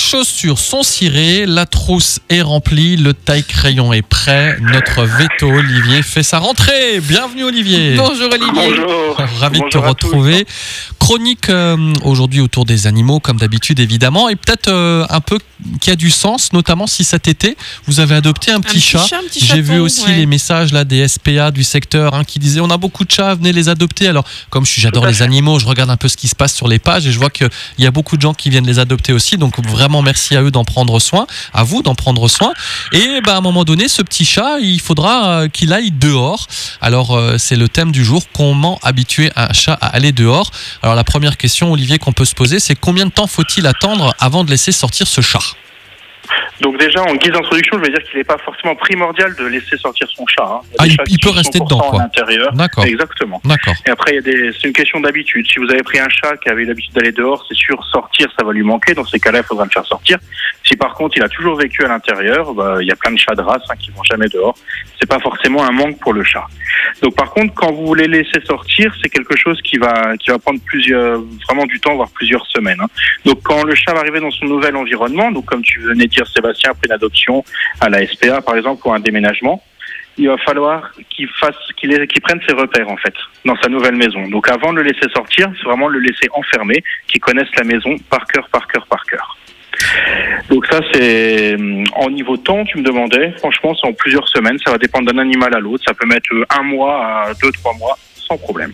chaussures sont cirées, la trousse est remplie, le taille-crayon est prêt. Notre veto Olivier fait sa rentrée. Bienvenue Olivier. Bonjour Olivier. Bonjour. Ravi de te tous. Chronique euh, aujourd'hui autour des animaux, comme d'habitude évidemment, et peut-être euh, un peu qui a du sens, notamment si cet été vous avez adopté un petit, chat. J'ai vu aussi ouais. les messages là des SPA du secteur hein, qui disaient on a beaucoup de chats, venez les adopter. Alors comme j'adore les animaux, je regarde un peu ce qui se passe sur les pages et je vois qu'il y a beaucoup de gens qui viennent les adopter aussi. Donc vraiment merci à eux d'en prendre soin, à vous d'en prendre soin. Et ben, à un moment donné, ce petit chat, il faudra euh, qu'il aille dehors. Alors c'est le thème du jour, comment habituer un chat à aller dehors. Alors la première question, Olivier, qu'on peut se poser, c'est combien de temps faut-il attendre avant de laisser sortir ce chat Donc déjà, en guise d'introduction, je vais dire qu'il n'est pas forcément primordial de laisser sortir son chat. hein. Ah, il- chats il qui peut rester 100% dedans, quoi. À l'intérieur. D'accord, Exactement. d'accord. Et après, il y a des, c'est une question d'habitude. Si vous avez pris un chat qui avait l'habitude d'aller dehors, c'est sûr, sortir, ça va lui manquer. Dans ces cas-là, il faudra le faire sortir. Si par contre, il a toujours vécu à l'intérieur, bah, il y a plein de chats de race hein, qui vont jamais dehors. C'est pas forcément un manque pour le chat. Donc, par contre, quand vous voulez laisser sortir, c'est quelque chose qui va, qui va prendre plusieurs, vraiment du temps, voire plusieurs semaines. hein. Donc, quand le chat va arriver dans son nouvel environnement, donc comme tu venais de dire, Sébastien, après une adoption à la SPA, par exemple, ou un déménagement, il va falloir qu'il fasse, qu'il prenne ses repères en fait dans sa nouvelle maison. Donc avant de le laisser sortir, c'est vraiment le laisser enfermé, qu'il connaisse la maison par cœur, par cœur, par cœur. Donc ça c'est en niveau temps, tu me demandais. Franchement, c'est en plusieurs semaines. Ça va dépendre d'un animal à l'autre. Ça peut mettre un mois à deux, trois mois sans problème.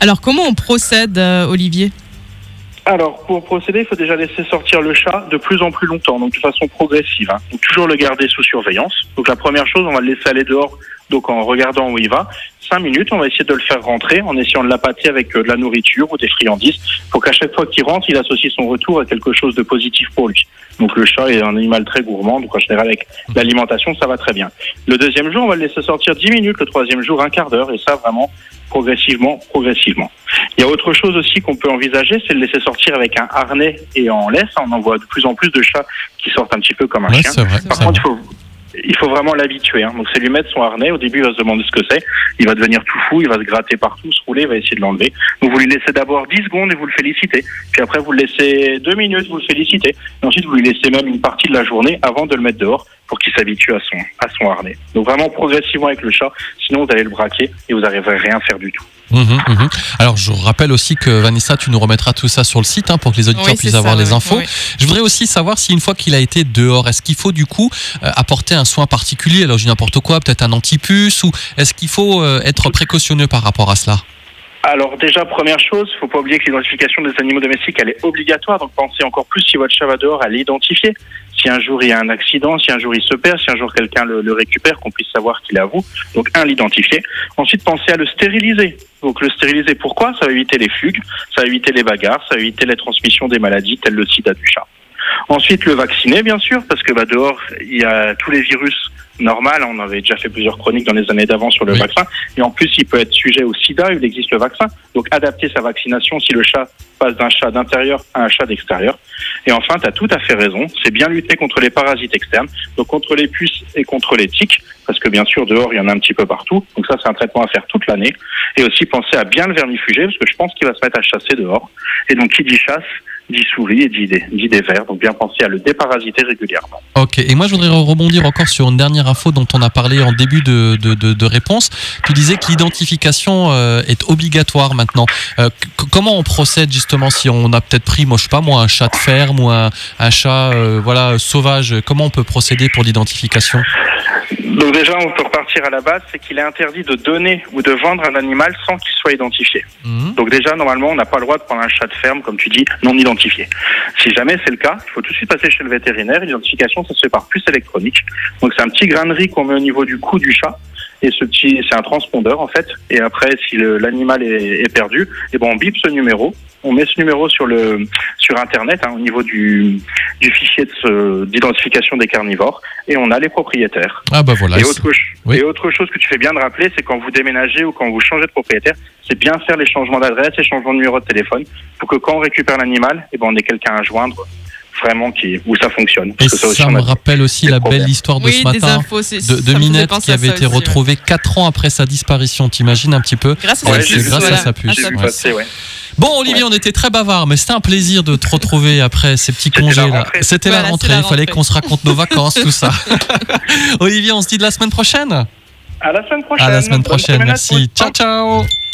Alors comment on procède euh, Olivier? Alors, pour procéder, il faut déjà laisser sortir le chat de plus en plus longtemps, donc de façon progressive. hein. Donc, toujours le garder sous surveillance. Donc, la première chose, on va le laisser aller dehors, donc en regardant où il va. Cinq minutes, on va essayer de le faire rentrer en essayant de l'appâter avec euh, de la nourriture ou des friandises, pour qu'à chaque fois qu'il rentre, il associe son retour à quelque chose de positif pour lui. Donc, le chat est un animal très gourmand, donc en général, avec l'alimentation, ça va très bien. Le deuxième jour, on va le laisser sortir 10 minutes, le troisième jour, un quart d'heure, et ça, vraiment, progressivement, progressivement. Il y a autre chose aussi qu'on peut envisager, c'est de le laisser sortir avec un harnais et en laisse. On en voit de plus en plus de chats qui sortent un petit peu comme un Ouais, chien. vrai. Par contre, il vrai. faut, il faut vraiment l'habituer. Hein. Donc, c'est lui mettre son harnais. Au début, il va se demander ce que c'est. Il va devenir tout fou. Il va se gratter partout, se rouler. Il va essayer de l'enlever. Donc, vous lui laissez d'abord 10 secondes et vous le félicitez. Puis après, vous le laissez 2 minutes, vous le félicitez. Et ensuite, vous lui laissez même une partie de la journée avant de le mettre dehors pour qu'il s'habitue à son, à son harnais. Donc, vraiment progressivement avec le chat. Sinon, vous allez le braquer et vous n'arriverez rien faire du tout. Mhm, mhm. Alors, je rappelle aussi que Vanessa, tu nous remettras tout ça sur le site hein, pour que les auditeurs Oui, puissent avoir les infos. Je voudrais aussi savoir si une fois qu'il a été dehors, est-ce qu'il faut du coup euh, apporter un soin particulier Alors, je dis n'importe quoi, peut-être un antipuce ou est-ce qu'il faut euh, être précautionneux par rapport à cela? Alors déjà, première chose, faut pas oublier que l'identification des animaux domestiques, elle est obligatoire. Donc pensez encore plus si votre chat va dehors à l'identifier. Si un jour il y a un accident, si un jour il se perd, si un jour quelqu'un le, récupère, qu'on puisse savoir qu'il est à vous. Donc un, l'identifier. Ensuite, pensez à le stériliser. Donc le stériliser, pourquoi? Ça va éviter les fugues, ça va éviter les bagarres, ça va éviter les transmissions des maladies telles le sida du chat. Ensuite, le vacciner, bien sûr, parce que bah, dehors, il y a tous les virus normaux. On avait déjà fait plusieurs chroniques dans les années d'avant sur le Oui. vaccin. Et en plus, il peut être sujet au sida, il existe le vaccin. Donc, adapter sa vaccination si le chat passe d'un chat d'intérieur à un chat d'extérieur. Et enfin, tu as tout à fait raison, c'est bien lutter contre les parasites externes, donc contre les puces et contre les tiques, parce que bien sûr, dehors, il y en a un petit peu partout. Donc ça, c'est un traitement à faire toute l'année. Et aussi penser à bien le vermifuger, parce que je pense qu'il va se mettre à chasser dehors. Et donc, qui dit chasse, dit souris et dit des, vers. Donc, bien penser à le déparasiter régulièrement. Ok, et moi je voudrais rebondir encore sur une dernière info dont on a parlé en début de, de, de- de réponse. Tu disais que l'identification euh, est obligatoire maintenant. Euh, comment on procède justement si on a peut-être pris, moi je sais pas moi, un chat de ferme ou un, un chat euh, voilà sauvage Comment on peut procéder pour l'identification? Donc déjà, on peut repartir à la base, c'est qu'il est interdit de donner ou de vendre un animal sans qu'il soit identifié. Mhm. Donc déjà, normalement, on n'a pas le droit de prendre un chat de ferme, comme tu dis, non identifié. Si jamais c'est le cas, il faut tout de suite passer chez le vétérinaire. L'identification, ça se fait par puce électronique. Donc c'est un petit grain de riz qu'on met au niveau du cou du chat. Et ce petit, c'est un transpondeur en fait. Et après, si l'animal est, est perdu, et ben on bip ce numéro. On met ce numéro sur le sur internet hein, au niveau du, du fichier de d'identification des carnivores et on a les propriétaires. Ah bah voilà. Et autre, oui. et autre chose que tu fais bien de rappeler, c'est quand vous déménagez ou quand vous changez de propriétaire, c'est bien faire les changements d'adresse et changements de numéro de téléphone pour que quand on récupère l'animal, eh ben, on ait quelqu'un à joindre vraiment qui, où ça fonctionne. Et que ça aussi, ça on me a- rappelle aussi la problèmes. belle histoire de Oui, ce matin infos. de, Minette qui avait été aussi, ouais. retrouvée 4 ans après sa disparition. T'imagines un petit peu Grâce à sa grâce à sa puce. À passer, ouais. Bon, Olivier, on était très bavard, mais c'était un plaisir de te retrouver après ces petits congés là. C'était la Voilà, rentrée. Il fallait qu'on se raconte nos vacances, tout ça. Olivier, on se dit de la semaine prochaine. À la semaine prochaine. À la semaine prochaine. Merci. Ciao, ciao.